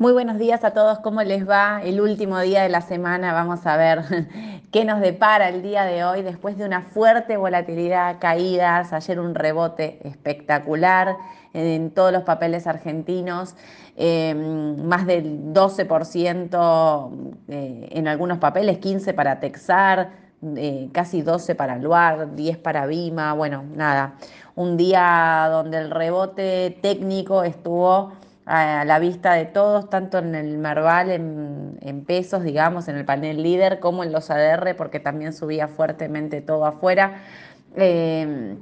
Muy buenos días a todos, ¿cómo les va? El último día de la semana, vamos a ver qué nos depara el día de hoy después de una fuerte volatilidad, caídas, ayer un rebote espectacular en todos los papeles argentinos, em, más del 12% eh, en algunos papeles, 15% para Texar, eh, casi 12 para Luar, 10 para Vima, bueno, nada, un día donde el rebote técnico estuvo a la vista de todos, tanto en el Merval en, pesos, digamos, en el panel líder, como en los ADR, porque también subía fuertemente todo afuera. Eh,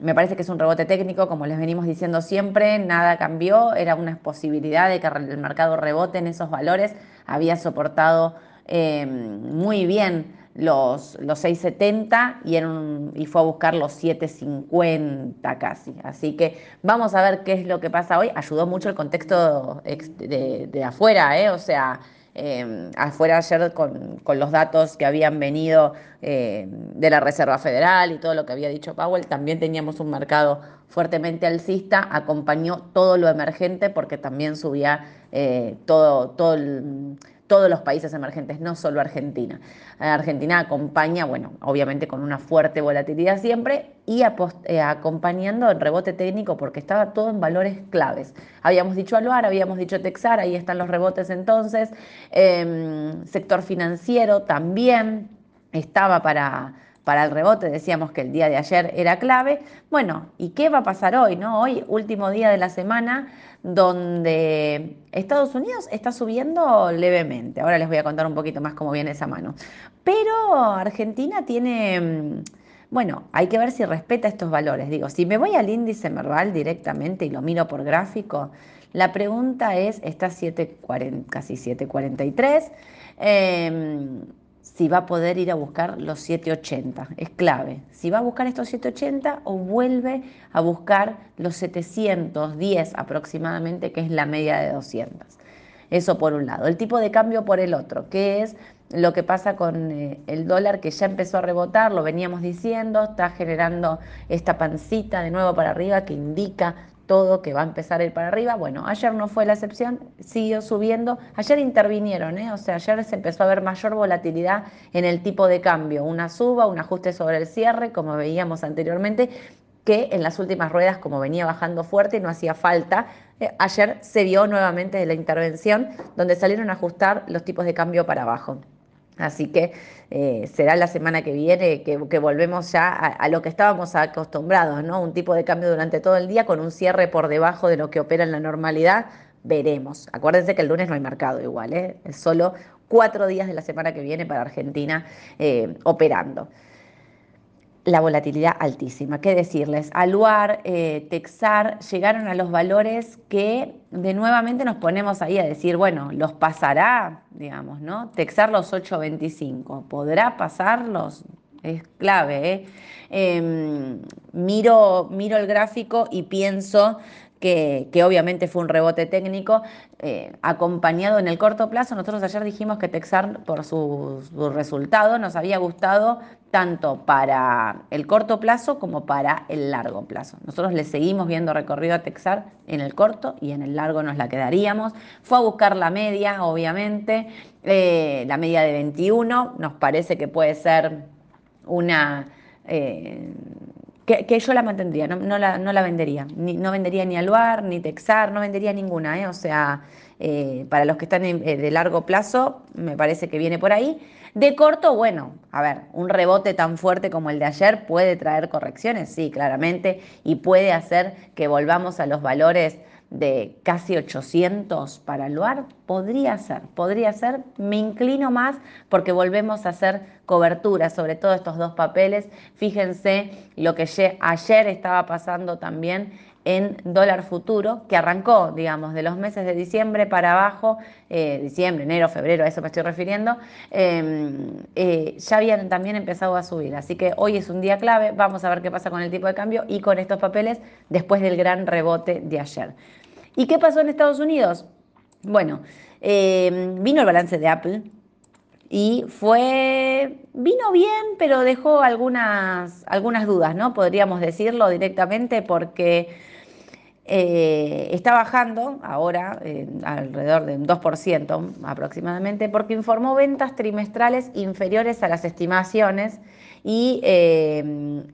me parece que es un rebote técnico, como les venimos diciendo siempre, nada cambió, era una posibilidad de que el mercado rebote en esos valores, había soportado eh, muy bien los, los 6,70 y, y fue a buscar los 7,50 casi. Así que vamos a ver qué es lo que pasa hoy. Ayudó mucho el contexto de, afuera, ¿eh? o sea, em, afuera ayer con, los datos que habían venido eh, de la Reserva Federal y todo lo que había dicho Powell, también teníamos un mercado fuertemente alcista, acompañó todo lo emergente porque también subía eh, todo, todo el todos los países emergentes, no solo Argentina. Argentina acompaña, bueno, obviamente con una fuerte volatilidad siempre y eh, acompañando el rebote técnico porque estaba todo en valores claves. Habíamos dicho Aluar, habíamos dicho Texar, ahí están los rebotes entonces. Em, sector financiero también estaba para para el rebote, decíamos que el día de ayer era clave. Bueno, ¿y qué va a pasar hoy? No? Hoy, último día de la semana, donde Estados Unidos está subiendo levemente. Ahora les voy a contar un poquito más cómo viene esa mano. Pero Argentina tiene, mm, bueno, hay que ver si respeta estos valores. Digo, si me voy al índice Merval directamente y lo miro por gráfico, la pregunta es, está 740, casi 743 si va a poder ir a buscar los 780. Es clave. Si va a buscar estos 780 o vuelve a buscar los 710 aproximadamente, que es la media de 200. Eso por un lado. El tipo de cambio por el otro, que es lo que pasa con eh, el dólar que ya empezó a rebotar, lo veníamos diciendo, está generando esta pancita de nuevo para arriba que indica todo que va a empezar a ir para arriba. Bueno, ayer no fue la excepción, siguió subiendo. Ayer intervinieron, ¿eh? o sea, ayer se empezó a ver mayor volatilidad en el tipo de cambio, una suba, un ajuste sobre el cierre, como veíamos anteriormente, que en las últimas ruedas, como venía bajando fuerte, no hacía falta. Eh, ayer se vio nuevamente la intervención donde salieron a ajustar los tipos de cambio para abajo. Así que eh, será la semana que viene que, volvemos ya a, lo que estábamos acostumbrados, ¿no? Un tipo de cambio durante todo el día con un cierre por debajo de lo que opera en la normalidad. Veremos. Acuérdense que el lunes no hay mercado igual, ¿eh? es solo cuatro días de la semana que viene para Argentina eh, operando la volatilidad altísima. ¿Qué decirles? Aluar, eh, Texar llegaron a los valores que de nuevamente nos ponemos ahí a decir, bueno, los pasará, digamos, ¿no? Texar los 8.25, ¿podrá pasarlos? Es clave, ¿eh? Em, miro, miro el gráfico y pienso que, obviamente fue un rebote técnico, eh, acompañado en el corto plazo. Nosotros ayer dijimos que Texar, por su, resultado, nos había gustado tanto para el corto plazo como para el largo plazo. Nosotros le seguimos viendo recorrido a Texar en el corto y en el largo nos la quedaríamos. Fue a buscar la media, obviamente, eh, la media de 21, nos parece que puede ser una... Eh, que, yo la mantendría, no, la, no la, vendería. no vendería ni Aluar, ni Texar, no vendería ninguna. ¿eh? O sea, eh, para los que están eh, de largo plazo, me parece que viene por ahí. De corto, bueno, a ver, un rebote tan fuerte como el de ayer puede traer correcciones, sí, claramente, y puede hacer que volvamos a los valores de casi 800 para el lugar, podría ser, podría ser, me inclino más porque volvemos a hacer cobertura sobre todos estos dos papeles. Fíjense lo que ayer estaba pasando también en dólar futuro, que arrancó, digamos, de los meses de diciembre para abajo, eh, diciembre, enero, febrero, a eso me estoy refiriendo, em, eh, ya habían también empezado a subir. Así que hoy es un día clave, vamos a ver qué pasa con el tipo de cambio y con estos papeles después del gran rebote de ayer. ¿Y qué pasó en Estados Unidos? Bueno, eh, vino el balance de Apple y fue, vino bien, pero dejó algunas, algunas dudas, ¿no? Podríamos decirlo directamente porque eh, está bajando ahora alrededor de un 2% aproximadamente porque informó ventas trimestrales inferiores a las estimaciones y,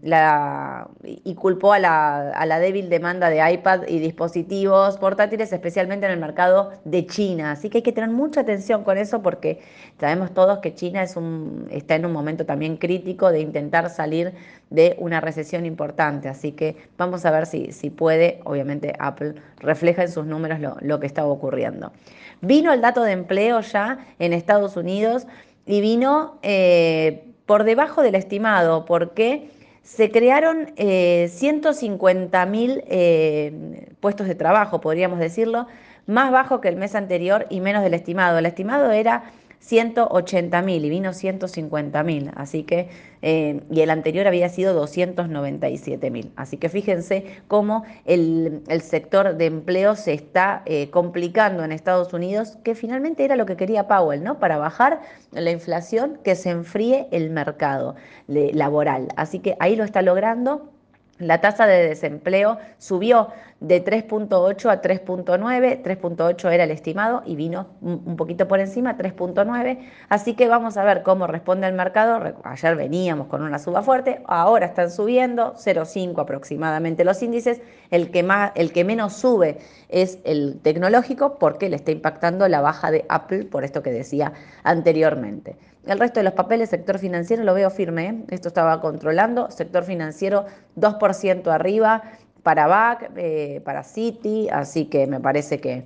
la, y culpó a la, a la, débil demanda de iPad y dispositivos portátiles, especialmente en el mercado de China. Así que hay que tener mucha atención con eso porque sabemos todos que China es un, está en un momento también crítico de intentar salir de una recesión importante. Así que vamos a ver si, si puede, obviamente Apple refleja en sus números lo, lo que estaba ocurriendo. Vino el dato de empleo ya en Estados Unidos y vino eh, por debajo del estimado, porque se crearon eh, 150 mil eh, puestos de trabajo, podríamos decirlo, más bajo que el mes anterior y menos del estimado. El estimado era 180 mil y vino 150 mil, así que, eh, y el anterior había sido 297 mil. Así que fíjense cómo el, sector de empleo se está eh, complicando en Estados Unidos, que finalmente era lo que quería Powell, ¿no? Para bajar la inflación, que se enfríe el mercado laboral. Así que ahí lo está logrando. La tasa de desempleo subió de 3.8 a 3.9, 3.8 era el estimado y vino un poquito por encima, 3.9, así que vamos a ver cómo responde el mercado. Ayer veníamos con una suba fuerte, ahora están subiendo 0.5 aproximadamente los índices, el que, más, el que menos sube es el tecnológico porque le está impactando la baja de Apple, por esto que decía anteriormente. El resto de los papeles, sector financiero, lo veo firme. ¿eh? Esto estaba controlando. Sector financiero 2% arriba para BAC, eh, para Citi, así que me parece que,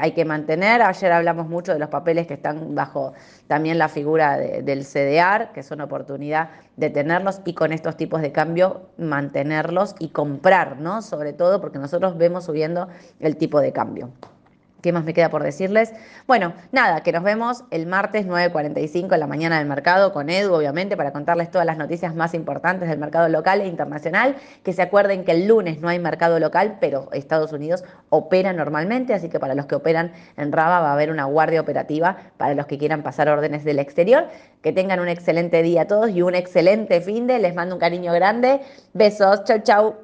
hay que mantener. Ayer hablamos mucho de los papeles que están bajo también la figura del CDR, que son oportunidad de tenerlos y con estos tipos de cambio mantenerlos y comprar, ¿no? Sobre todo porque nosotros vemos subiendo el tipo de cambio. ¿Qué más me queda por decirles? Bueno, nada, que nos vemos el martes 9.45 en la mañana del mercado con Edu, obviamente, para contarles todas las noticias más importantes del mercado local e internacional. Que se acuerden que el lunes no hay mercado local, pero Estados Unidos opera normalmente, así que para los que operan en Raba va a haber una guardia operativa para los que quieran pasar órdenes del exterior. Que tengan un excelente día a todos y un excelente fin de. Les mando un cariño grande. Besos, chau, chau.